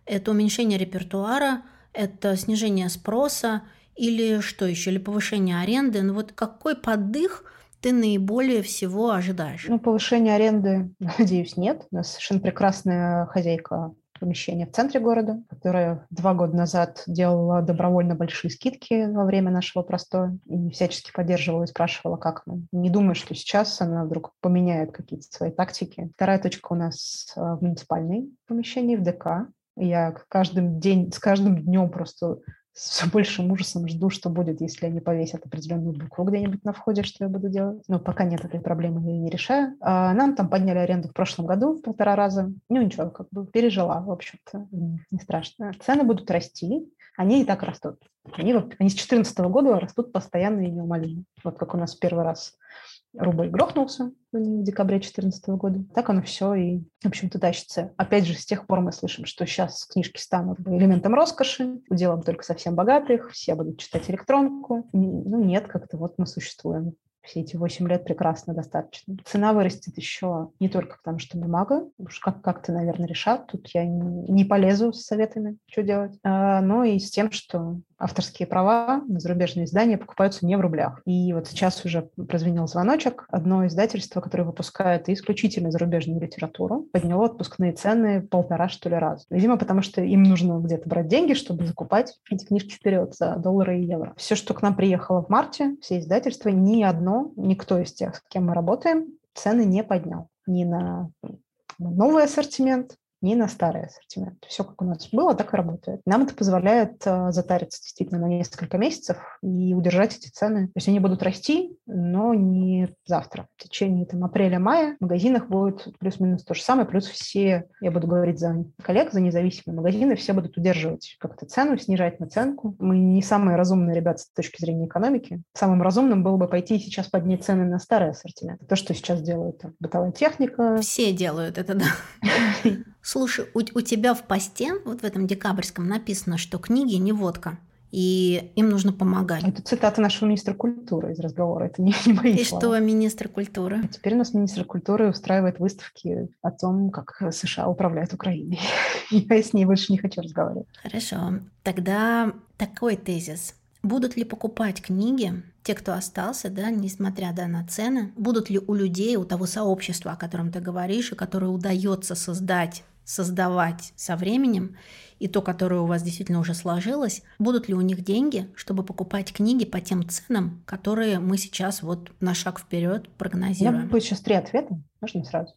S2: это уменьшение репертуара, это снижение спроса или что еще, или повышение аренды. Ну вот какой подых ты наиболее всего ожидаешь?
S1: Ну, повышение аренды, [laughs] надеюсь, нет. У нас совершенно прекрасная хозяйка помещения в центре города, которая два года назад делала добровольно большие скидки во время нашего простоя и всячески поддерживала и спрашивала, как мы. Не думаю, что сейчас она вдруг поменяет какие-то свои тактики. Вторая точка у нас э, в муниципальной помещении, в ДК. Я каждым день, с каждым днем просто с большим ужасом жду, что будет, если они повесят определенную букву где-нибудь на входе, что я буду делать. Но пока нет этой проблемы, я ее не решаю. А нам там подняли аренду в прошлом году в полтора раза. Ну ничего, как бы пережила, в общем-то, не страшно. Цены будут расти, они и так растут. Они, они с 2014 года растут постоянно и неумолимо. Вот как у нас первый раз рубль грохнулся в декабре 2014 года. Так оно все и, в общем-то, тащится. Опять же, с тех пор мы слышим, что сейчас книжки станут элементом роскоши, уделом только совсем богатых, все будут читать электронку. Ну, нет, как-то вот мы существуем все эти 8 лет прекрасно достаточно. Цена вырастет еще не только потому, что бумага, уж как- как-то, наверное, решат, тут я не, не полезу с советами, что делать, а, но и с тем, что авторские права на зарубежные издания покупаются не в рублях. И вот сейчас уже прозвенел звоночек. Одно издательство, которое выпускает исключительно зарубежную литературу, подняло отпускные цены полтора, что ли, раз. Видимо, потому что им нужно где-то брать деньги, чтобы закупать эти книжки вперед за доллары и евро. Все, что к нам приехало в марте, все издательства, ни одно, никто из тех, с кем мы работаем, цены не поднял. Ни на новый ассортимент, не на старый ассортимент. Все, как у нас было, так и работает. Нам это позволяет э, затариться действительно на несколько месяцев и удержать эти цены. То есть они будут расти, но не завтра. В течение там, апреля-мая в магазинах будет плюс-минус то же самое, плюс все, я буду говорить за коллег, за независимые магазины, все будут удерживать как-то цену, снижать наценку. Мы не самые разумные ребята с точки зрения экономики. Самым разумным было бы пойти сейчас поднять цены на старый ассортимент. То, что сейчас делают там, бытовая техника.
S2: Все делают это, да. [laughs] Слушай, у, у тебя в посте, вот в этом декабрьском, написано, что книги не водка и им нужно помогать.
S1: Это цитата нашего министра культуры из разговора, это не, [laughs] не мои
S2: И слова. что министр культуры?
S1: А теперь у нас министр культуры устраивает выставки о том, как США управляют Украиной. [laughs] Я с ней больше не хочу разговаривать.
S2: Хорошо. Тогда такой тезис. Будут ли покупать книги те, кто остался, да, несмотря да, на цены, будут ли у людей, у того сообщества, о котором ты говоришь, и которое удается создать создавать со временем, и то, которое у вас действительно уже сложилось, будут ли у них деньги, чтобы покупать книги по тем ценам, которые мы сейчас вот на шаг вперед прогнозируем? У
S1: меня будет сейчас три ответа, можно сразу?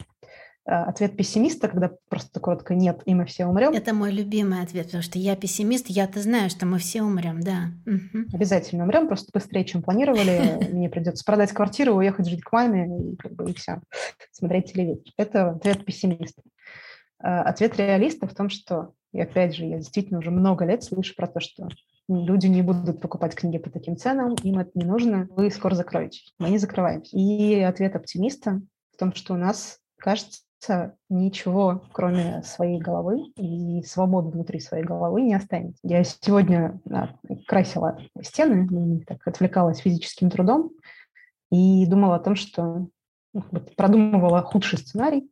S1: Э, ответ пессимиста, когда просто коротко нет, и мы все умрем.
S2: Это мой любимый ответ, потому что я пессимист, я-то знаю, что мы все умрем, да.
S1: Угу. Обязательно умрем, просто быстрее, чем планировали. [laughs] Мне придется продать квартиру, уехать жить к маме и, как бы, и все, смотреть телевизор. Это ответ пессимиста. Э, ответ реалиста в том, что, и опять же, я действительно уже много лет слышу про то, что люди не будут покупать книги по таким ценам, им это не нужно, вы скоро закроетесь. Мы не закрываемся. И ответ оптимиста в том, что у нас, кажется, ничего, кроме своей головы и свободы внутри своей головы не останется. Я сегодня да, красила стены, так отвлекалась физическим трудом и думала о том, ну, продумывала худший сценарий,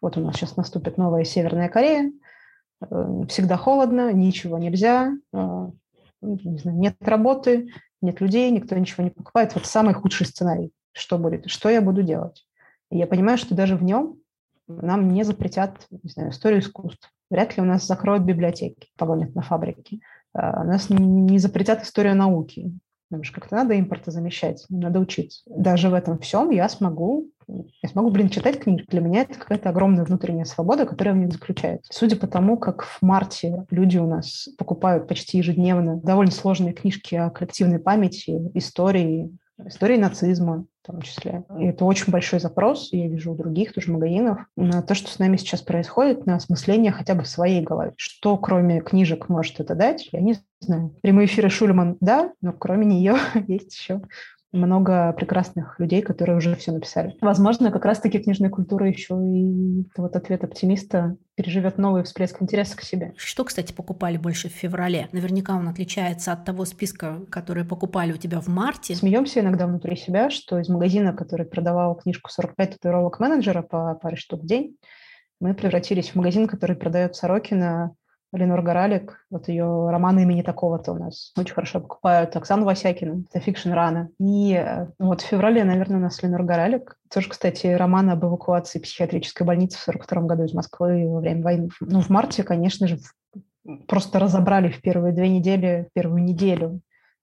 S1: вот у нас сейчас наступит новая Северная Корея, э, всегда холодно, ничего нельзя, э, не знаю, нет работы, нет людей, никто ничего не покупает. Вот самый худший сценарий. Что будет? Что я буду делать? И я понимаю, что даже в нем нам не запретят не знаю, историю искусств. Вряд ли у нас закроют библиотеки, погонят на фабрики. Э, нас не запретят историю науки. Потому что как-то надо импорта замещать, надо учиться. Даже в этом всем я смогу, я смогу, блин, читать книги. Для меня это какая-то огромная внутренняя свобода, которая в них заключается. Судя по тому, как в марте люди у нас покупают почти ежедневно довольно сложные книжки о коллективной памяти, истории, истории нацизма, в том числе. И это очень большой запрос, я вижу у других тоже магазинов, на то, что с нами сейчас происходит, на осмысление хотя бы в своей голове. Что кроме книжек может это дать, я не знаю. Прямые эфиры Шульман, да, но кроме нее [laughs] есть еще много прекрасных людей, которые уже все написали. Возможно, как раз-таки книжная культура еще и вот ответ оптимиста переживет новый всплеск интереса к себе.
S2: Что, кстати, покупали больше в феврале? Наверняка он отличается от того списка, который покупали у тебя в марте.
S1: Смеемся иногда внутри себя, что из магазина, который продавал книжку 45 татуировок менеджера по паре штук в день, мы превратились в магазин, который продает Сорокина, Линор Горалик, вот ее роман «Имени такого-то» у нас очень хорошо покупают. Оксану Васякину, автофикшн «Рана». И э, вот в феврале, наверное, у нас Линор Горалик. Тоже, кстати, роман об эвакуации психиатрической больницы в 42 году из Москвы во время войны. Ну, в марте, конечно же, просто разобрали в первые две недели, первую неделю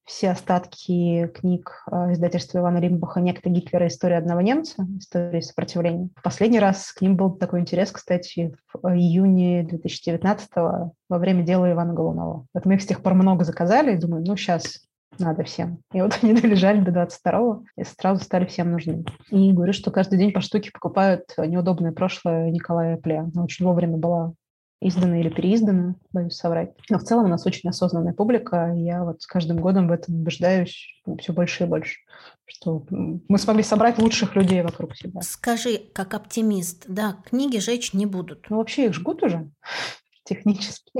S1: все остатки книг э, издательства Ивана Римбаха «Некто Гитлера. История одного немца. История сопротивления». Последний раз к ним был такой интерес, кстати, в июне 2019 во время дела Ивана Голунова. Вот мы их с тех пор много заказали, и думаю, ну, сейчас надо всем. И вот [laughs] они долежали до 22-го, и сразу стали всем нужны. И говорю, что каждый день по штуке покупают неудобное прошлое Николая Пле. Она очень вовремя была издано или переиздано, боюсь соврать. Но в целом у нас очень осознанная публика, и я вот с каждым годом в этом убеждаюсь все больше и больше, что мы смогли собрать лучших людей вокруг себя.
S2: Скажи, как оптимист, да, книги жечь не будут.
S1: Ну, вообще их жгут уже [laughs] технически.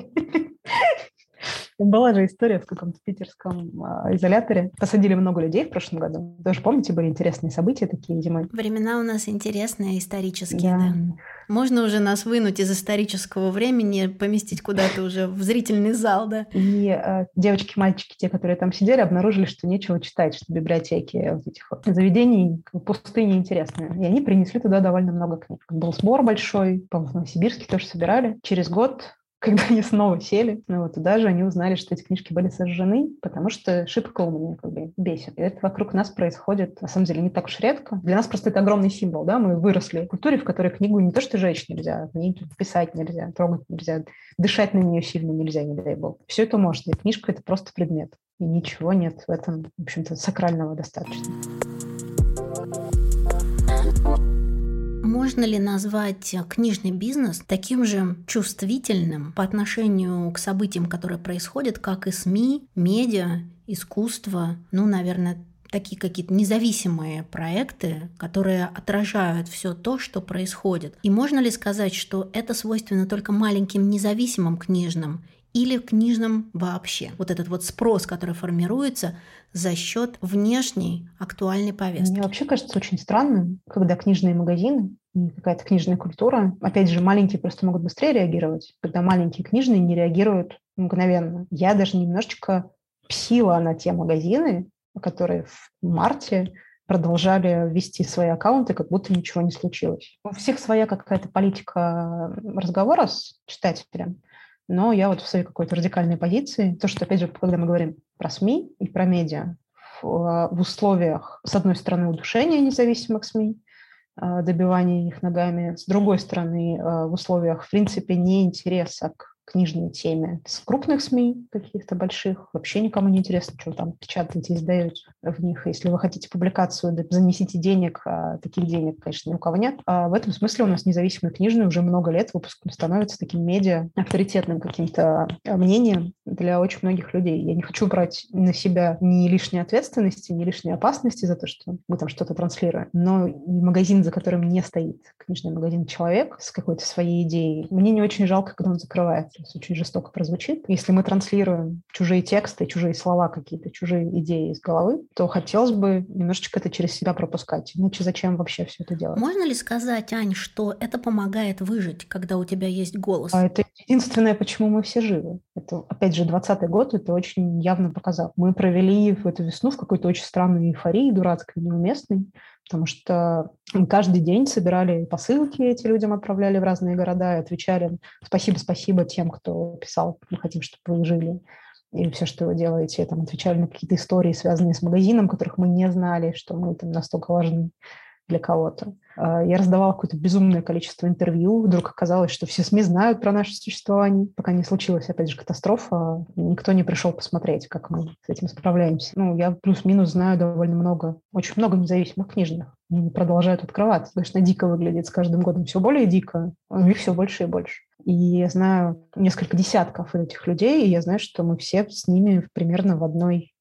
S1: Была же история в каком-то питерском э, изоляторе. Посадили много людей в прошлом году. Даже помните, были интересные события такие зимой.
S2: Времена у нас интересные, исторические, да. да. Можно уже нас вынуть из исторического времени, поместить куда-то уже в зрительный зал, да?
S1: И э, девочки, мальчики, те, которые там сидели, обнаружили, что нечего читать, что библиотеки вот этих вот заведений пустые неинтересные. И они принесли туда довольно много книг. Был сбор большой, по-моему, в Новосибирске тоже собирали. Через год когда они снова сели, ну вот туда же они узнали, что эти книжки были сожжены, потому что шибко меня как бы бесит. И это вокруг нас происходит, на самом деле, не так уж редко. Для нас просто это огромный символ, да, мы выросли в культуре, в которой книгу не то что жечь нельзя, в ней писать нельзя, трогать нельзя, дышать на нее сильно нельзя, не дай бог. Все это можно, и книжка — это просто предмет. И ничего нет в этом, в общем-то, сакрального достаточно.
S2: Можно ли назвать книжный бизнес таким же чувствительным по отношению к событиям, которые происходят, как и СМИ, медиа, искусство, ну, наверное, такие какие-то независимые проекты, которые отражают все то, что происходит. И можно ли сказать, что это свойственно только маленьким независимым книжным или книжным вообще? Вот этот вот спрос, который формируется за счет внешней актуальной повестки.
S1: Мне вообще кажется очень странным, когда книжные магазины какая-то книжная культура. Опять же, маленькие просто могут быстрее реагировать, когда маленькие книжные не реагируют мгновенно. Я даже немножечко псила на те магазины, которые в марте продолжали вести свои аккаунты, как будто ничего не случилось. У всех своя какая-то политика разговора с читателем, но я вот в своей какой-то радикальной позиции. То, что, опять же, когда мы говорим про СМИ и про медиа, в, в условиях, с одной стороны, удушения независимых СМИ, а, добивания их ногами. С другой стороны, а, в условиях, в принципе, неинтереса к книжной теме. С крупных СМИ каких-то больших вообще никому не интересно, что там печатаете, издаете в них. Если вы хотите публикацию, да, занесите денег, а таких денег, конечно, ни у кого нет. А в этом смысле у нас независимые книжные уже много лет выпуском становится таким медиа авторитетным каким-то а, мнением для очень многих людей. Я не хочу брать на себя ни лишней ответственности, ни лишней опасности за то, что мы там что-то транслируем, но магазин, за которым не стоит книжный магазин человек с какой-то своей идеей, мне не очень жалко, когда он закрывается сейчас очень жестоко прозвучит. Если мы транслируем чужие тексты, чужие слова какие-то, чужие идеи из головы, то хотелось бы немножечко это через себя пропускать. Иначе зачем вообще все это делать?
S2: Можно ли сказать, Ань, что это помогает выжить, когда у тебя есть голос?
S1: А это единственное, почему мы все живы. Это, опять же, 20 год это очень явно показал. Мы провели в эту весну в какой-то очень странной эйфории, дурацкой, неуместной, потому что каждый день собирали посылки, эти людям отправляли в разные города и отвечали «спасибо, спасибо тем, кто писал, мы хотим, чтобы вы жили» и все, что вы делаете, там отвечали на какие-то истории, связанные с магазином, которых мы не знали, что мы там настолько важны для кого-то. А, я раздавала какое-то безумное количество интервью. Вдруг оказалось, что все СМИ знают про наше существование. Пока не случилась, опять же, катастрофа, никто не пришел посмотреть, как мы с этим справляемся. Ну, я плюс-минус знаю довольно много, очень много независимых книжных. Они продолжают открываться. Конечно, дико выглядит с каждым годом все более дико, а их все больше и больше. И я знаю несколько десятков этих людей, и я знаю, что мы все с ними примерно в одной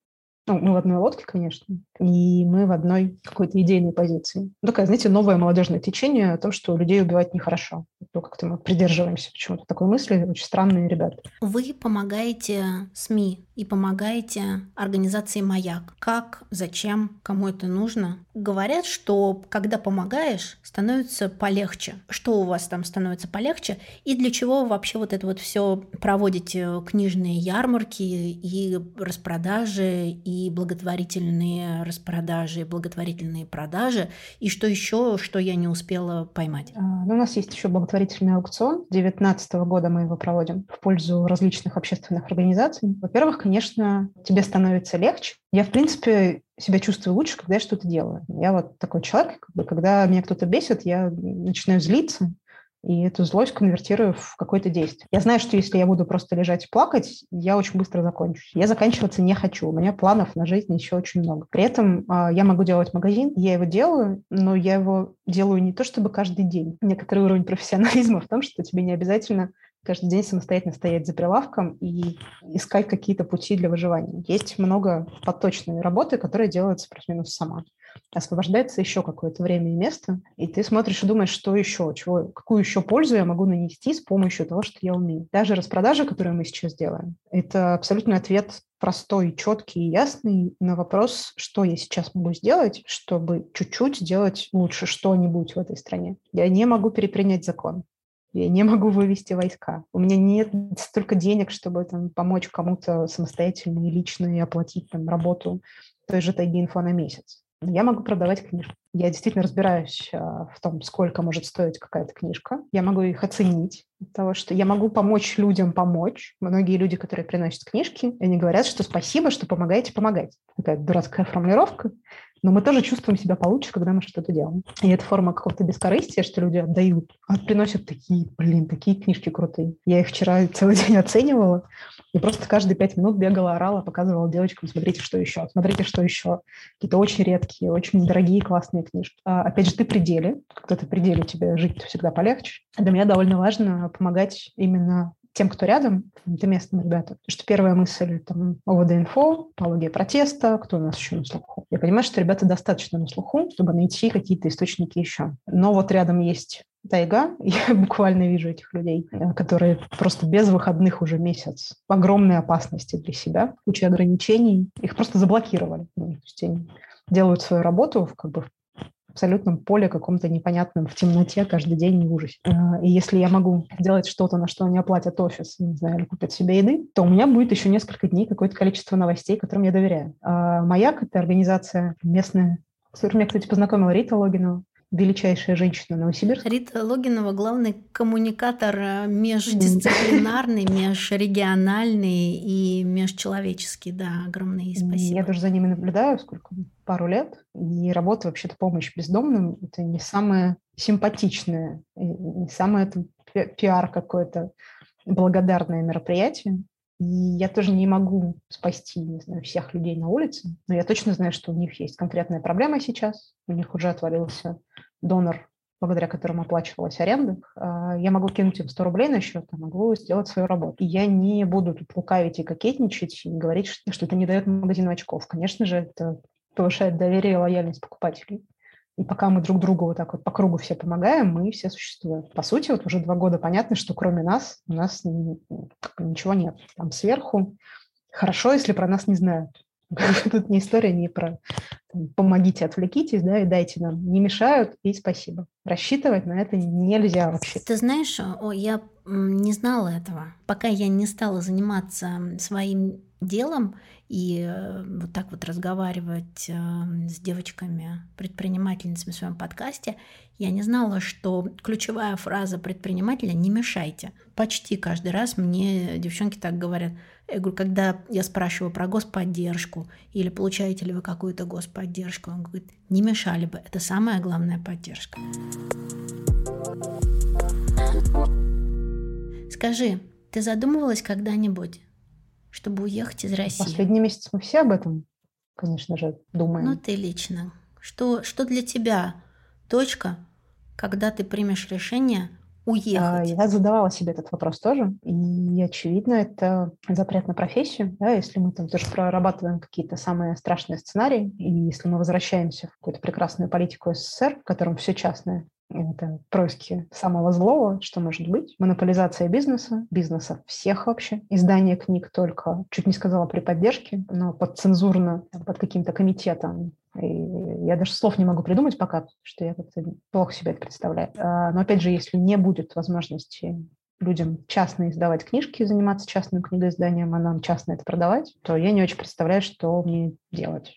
S1: Ну, мы в одной лодке, конечно, и мы в одной какой-то идейной позиции. Ну, такая, знаете, новое молодежное течение о том, что людей убивать нехорошо. То, как-то мы придерживаемся почему-то такой мысли. Очень странные ребята.
S2: Вы помогаете СМИ и помогаете организации «Маяк». Как, зачем, кому это нужно? Говорят, что когда помогаешь, становится полегче. Что у вас там становится полегче? И для чего вы вообще вот это вот все проводите? Книжные ярмарки и распродажи, и благотворительные распродажи, и благотворительные продажи. И что еще, что я не успела поймать? А,
S1: ну, у нас есть еще благотворительный аукцион. 2019 года мы его проводим в пользу различных общественных организаций. Во-первых, конечно, тебе становится легче. Я, в принципе, себя чувствую лучше, когда я что-то делаю. Я вот такой человек, как бы, когда меня кто-то бесит, я начинаю злиться, и эту злость конвертирую в какое-то действие. Я знаю, что если я буду просто лежать и плакать, я очень быстро закончусь. Я заканчиваться не хочу. У меня планов на жизнь еще очень много. При этом э, я могу делать магазин, я его делаю, но я его делаю не то чтобы каждый день. Некоторый уровень профессионализма в том, что тебе не обязательно каждый день самостоятельно стоять за прилавком и искать какие-то пути для выживания. Есть много поточной работы, которая делается плюс-минус сама. Освобождается еще какое-то время и место, и ты смотришь и думаешь, что еще, чего, какую еще пользу я могу нанести с помощью того, что я умею. Даже распродажи, которые мы сейчас делаем, это абсолютный ответ простой, четкий и ясный на вопрос, что я сейчас могу сделать, чтобы чуть-чуть сделать лучше что-нибудь в этой стране. Я не могу перепринять закон я не могу вывести войска. У меня нет столько денег, чтобы там, помочь кому-то самостоятельно и лично и оплатить там, работу той же тайги инфо на месяц. Я могу продавать книжки. Я действительно разбираюсь а, в том, сколько может стоить какая-то книжка. Я могу их оценить. Того, что я могу помочь людям помочь. Многие люди, которые приносят книжки, они говорят, что спасибо, что помогаете помогать. Такая дурацкая формулировка но мы тоже чувствуем себя получше, когда мы что-то делаем. И это форма какого-то бескорыстия, что люди отдают, а приносят такие, блин, такие книжки крутые. Я их вчера [laughs] целый день оценивала, и просто каждые пять минут бегала, орала, показывала девочкам, смотрите, что еще, смотрите, что еще. Какие-то очень редкие, очень дорогие, классные книжки. А, опять же, ты пределе, когда ты пределе, тебе жить всегда полегче. Для меня довольно важно помогать именно тем, кто рядом, это местным ребятам. Что первая мысль – там, ОВД-инфо, пология протеста, кто у нас еще на слуху. Я понимаю, что ребята достаточно на слуху, чтобы найти какие-то источники еще. Но вот рядом есть тайга, [laughs] я буквально вижу этих людей, э, которые просто без выходных уже месяц в огромной опасности для себя, куча ограничений, их просто заблокировали. Ну, то есть они делают свою работу как бы, абсолютном поле каком-то непонятном, в темноте каждый день в ужасе. А, и если я могу сделать что-то, на что они оплатят офис, не знаю, или купят себе еды, то у меня будет еще несколько дней какое-то количество новостей, которым я доверяю. А «Маяк» — это организация местная, с которой меня, кстати, познакомила Рита Логинова величайшая женщина Новосибирска.
S2: Рита Логинова – главный коммуникатор э, междисциплинарный, межрегиональный и межчеловеческий. Да, огромное спасибо.
S1: Я даже за ними наблюдаю, сколько? Пару лет. И работа вообще-то помощь бездомным – это не самое симпатичное, не самое там, пиар какое-то благодарное мероприятие. И я тоже не могу спасти, не знаю, всех людей на улице, но я точно знаю, что у них есть конкретная проблема сейчас. У них уже отвалился донор, благодаря которому оплачивалась аренда. А, я могу кинуть им 100 рублей на счет, а могу сделать свою работу. И я не буду тут лукавить и кокетничать, и говорить, что, это не дает магазину очков. Конечно же, это повышает доверие и лояльность покупателей. И пока мы друг другу вот так вот по кругу все помогаем, мы все существуем. По сути, вот уже два года понятно, что кроме нас у нас ничего нет. Там сверху хорошо, если про нас не знают. [laughs] Тут не история не про помогите, отвлекитесь, да, и дайте нам. Не мешают, и спасибо. Рассчитывать на это нельзя вообще.
S2: Ты знаешь, о, я не знала этого. Пока я не стала заниматься своим делом и э, вот так вот разговаривать э, с девочками, предпринимательницами в своем подкасте, я не знала, что ключевая фраза предпринимателя «не мешайте». Почти каждый раз мне девчонки так говорят. Я говорю, когда я спрашиваю про господдержку или получаете ли вы какую-то господдержку, он говорит, не мешали бы, это самая главная поддержка. Скажи, ты задумывалась когда-нибудь, чтобы уехать из России?
S1: Последний месяц мы все об этом, конечно же, думаем.
S2: Ну, ты лично. Что, что для тебя точка, когда ты примешь решение уехать?
S1: Я задавала себе этот вопрос тоже, и очевидно, это запрет на профессию. Да, если мы там тоже прорабатываем какие-то самые страшные сценарии, и если мы возвращаемся в какую-то прекрасную политику СССР, в котором все частное, это происки самого злого, что может быть. Монополизация бизнеса, бизнеса всех вообще. Издание книг только, чуть не сказала при поддержке, но подцензурно, под каким-то комитетом. И я даже слов не могу придумать пока, что я как-то плохо себе это представляю. А, но опять же, если не будет возможности людям частно издавать книжки, заниматься частным книгоизданием, а нам частно это продавать, то я не очень представляю, что мне делать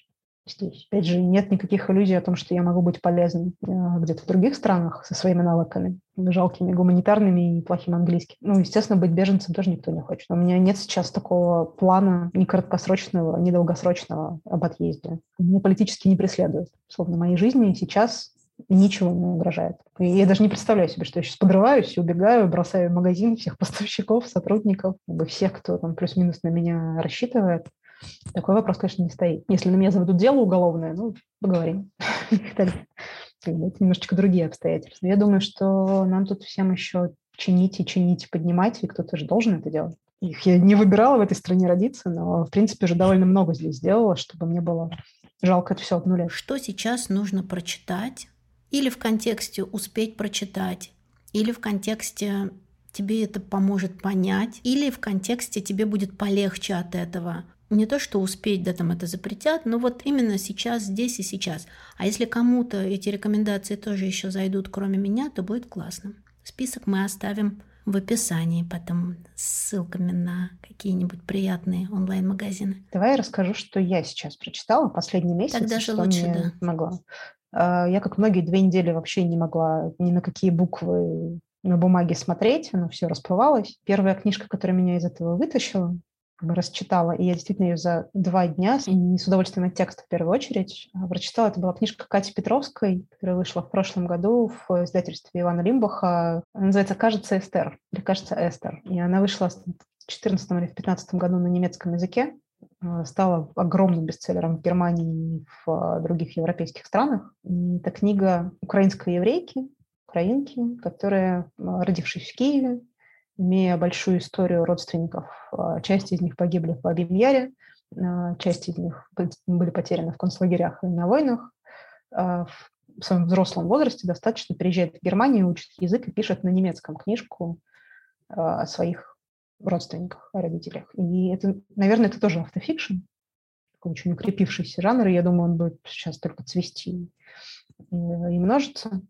S1: здесь. Опять же, нет никаких иллюзий о том, что я могу быть полезным э, где-то в других странах со своими навыками, жалкими гуманитарными и плохим английским. Ну, естественно, быть беженцем тоже никто не хочет. У меня нет сейчас такого плана ни краткосрочного, ни долгосрочного об отъезде. Меня политически не преследуют. Словно моей жизни сейчас ничего не угрожает. И я даже не представляю себе, что я сейчас подрываюсь, убегаю, бросаю в магазин всех поставщиков, сотрудников, всех, кто там плюс-минус на меня рассчитывает. Такой вопрос, конечно, не стоит. Если на меня заведут дело уголовное, ну, поговорим. [laughs] Это немножечко другие обстоятельства. Я думаю, что нам тут всем еще чинить и чинить, поднимать, и кто-то же должен это делать. Их я не выбирала в этой стране родиться, но, в принципе, уже довольно много здесь сделала, чтобы мне было жалко это все обнулять.
S2: Что сейчас нужно прочитать? Или в контексте успеть прочитать? Или в контексте тебе это поможет понять? Или в контексте тебе будет полегче от этого? Не то, что успеть, да, там это запретят, но вот именно сейчас, здесь и сейчас. А если кому-то эти рекомендации тоже еще зайдут, кроме меня, то будет классно. Список мы оставим в описании потом с ссылками на какие-нибудь приятные онлайн-магазины.
S1: Давай я расскажу, что я сейчас прочитала последний месяц.
S2: Тогда же
S1: что
S2: лучше, да.
S1: могла. Я, как многие, две недели вообще не могла ни на какие буквы на бумаге смотреть, оно все расплывалось. Первая книжка, которая меня из этого вытащила, расчитала, и я действительно ее за два дня, и с удовольствием от текста в первую очередь, а, прочитала. Это была книжка Кати Петровской, которая вышла в прошлом году в издательстве Ивана Лимбаха. Она называется «Кажется, Эстер» или «Кажется, Эстер». И она вышла в 2014 или в 2015 году на немецком языке, а, стала огромным бестселлером в Германии и в а, других европейских странах. И это книга украинской еврейки, украинки, которая, родившись в Киеве, имея большую историю родственников. А, часть из них погибли в Бабьем а, часть из них были потеряны в концлагерях и на войнах. А, в своем взрослом возрасте достаточно приезжает в Германию, учит язык и пишет на немецком книжку о своих родственниках, о родителях. И это, наверное, это тоже автофикшн, такой очень укрепившийся жанр, и я думаю, он будет сейчас только цвести и множиться.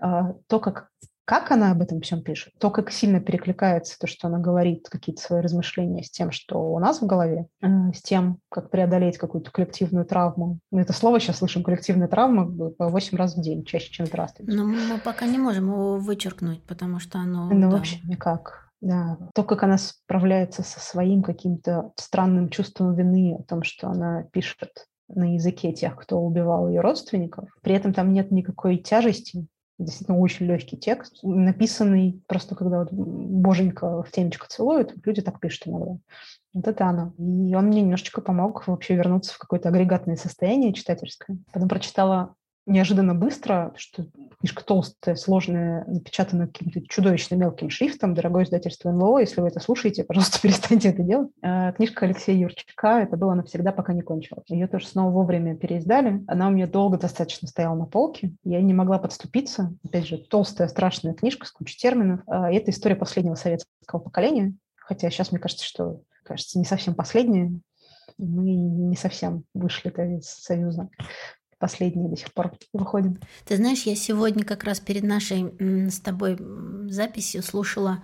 S1: То, как как она об этом всем пишет, то, как сильно перекликается то, что она говорит, какие-то свои размышления с тем, что у нас в голове, э, с тем, как преодолеть какую-то коллективную травму. Мы это слово сейчас слышим, коллективная травма, по 8 раз в день, чаще, чем здравствуйте.
S2: Но мы пока не можем его вычеркнуть, потому что оно...
S1: Ну,
S2: да.
S1: вообще никак. Да. То, как она справляется со своим каким-то странным чувством вины о том, что она пишет на языке тех, кто убивал ее родственников. При этом там нет никакой тяжести, действительно очень легкий текст, написанный просто когда вот боженька в темечко целует, люди так пишут иногда. Вот это она. И он мне немножечко помог вообще вернуться в какое-то агрегатное состояние читательское. Потом прочитала неожиданно быстро, что книжка толстая, сложная, напечатана каким-то чудовищно мелким шрифтом, дорогое издательство НЛО, если вы это слушаете, [laughs] пожалуйста, перестаньте это делать. А, книжка Алексея Юрчика «Это было навсегда, пока не кончилось». Ее тоже снова вовремя переиздали. Она у меня долго достаточно стояла на полке. Я не могла подступиться. Опять же, толстая, страшная книжка с кучей терминов. А, это история последнего советского поколения. Хотя сейчас мне кажется, что, кажется, не совсем последняя. Мы не совсем вышли из Союза последние до сих пор выходим.
S2: Ты знаешь, я сегодня как раз перед нашей с тобой записью слушала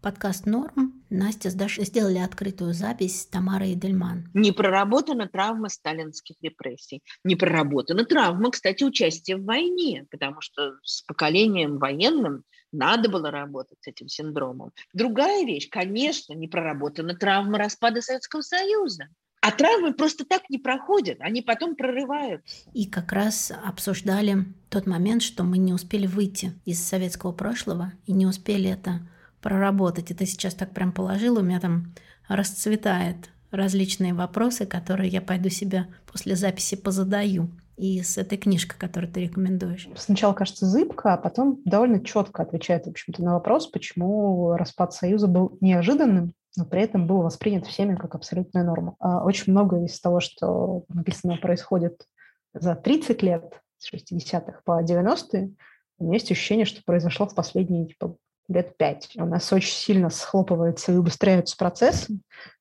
S2: подкаст «Норм». Настя с Дашей сделали открытую запись с Тамарой Эдельман.
S4: Не проработана травма сталинских репрессий. Не проработана травма, кстати, участия в войне, потому что с поколением военным надо было работать с этим синдромом. Другая вещь, конечно, не проработана травма распада Советского Союза. А травмы просто так не проходят, они потом прорывают.
S2: И как раз обсуждали тот момент, что мы не успели выйти из советского прошлого и не успели это проработать. И ты сейчас так прям положил, у меня там расцветает различные вопросы, которые я пойду себе после записи позадаю и с этой книжкой, которую ты рекомендуешь?
S1: Сначала кажется зыбко, а потом довольно четко отвечает, в общем-то, на вопрос, почему распад Союза был неожиданным но при этом был воспринят всеми как абсолютная норма. А очень много из того, что написано происходит за 30 лет, с 60-х по 90-е, у меня есть ощущение, что произошло в последние типа, лет пять. У нас очень сильно схлопывается и убыстряются процессы.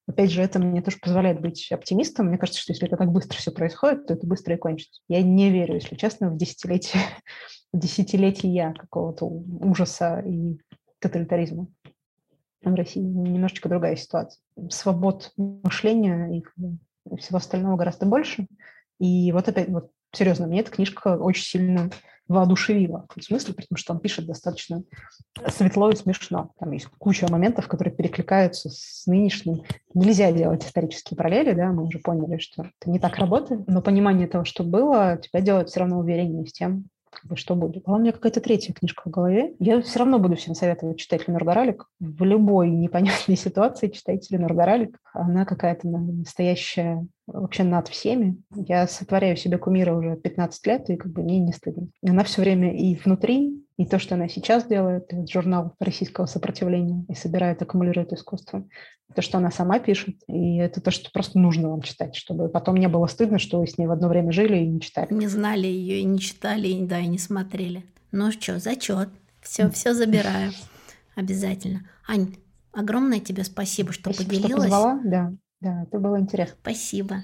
S1: Опять же, это мне тоже позволяет быть оптимистом. Мне кажется, что если это так быстро все происходит, то это быстро и кончится. Я не верю, если честно, в десятилетие, [laughs] в десятилетия какого-то ужаса и тоталитаризма. В России немножечко другая ситуация. Свобод мышления и всего остального гораздо больше. И вот опять, вот серьезно, мне эта книжка очень сильно воодушевила. В смысле, потому что он пишет достаточно светло и смешно. Там есть куча моментов, которые перекликаются с нынешним. Нельзя делать исторические параллели, да, мы уже поняли, что это не так работает, но понимание того, что было, тебя делает все равно увереннее с тем, что будет. А у меня какая-то третья книжка в голове. Я все равно буду всем советовать читать Ленор Горалик. В любой непонятной [laughs] ситуации читайте Ленор Горалик. Она какая-то настоящая вообще над всеми. Я сотворяю себе кумира уже 15 лет, и как бы мне не стыдно. Она все время и внутри, и то, что она сейчас делает, это журнал российского сопротивления и собирает, аккумулирует искусство. То, что она сама пишет, и это то, что просто нужно вам читать, чтобы потом не было стыдно, что вы с ней в одно время жили и не читали.
S2: Не знали ее и не читали, и, да, и не смотрели. Ну что, зачет. Все, все забираю. Обязательно. Ань, огромное тебе спасибо, что спасибо, поделилась. Что
S1: позвала, да. Да, это было интересно.
S2: Спасибо.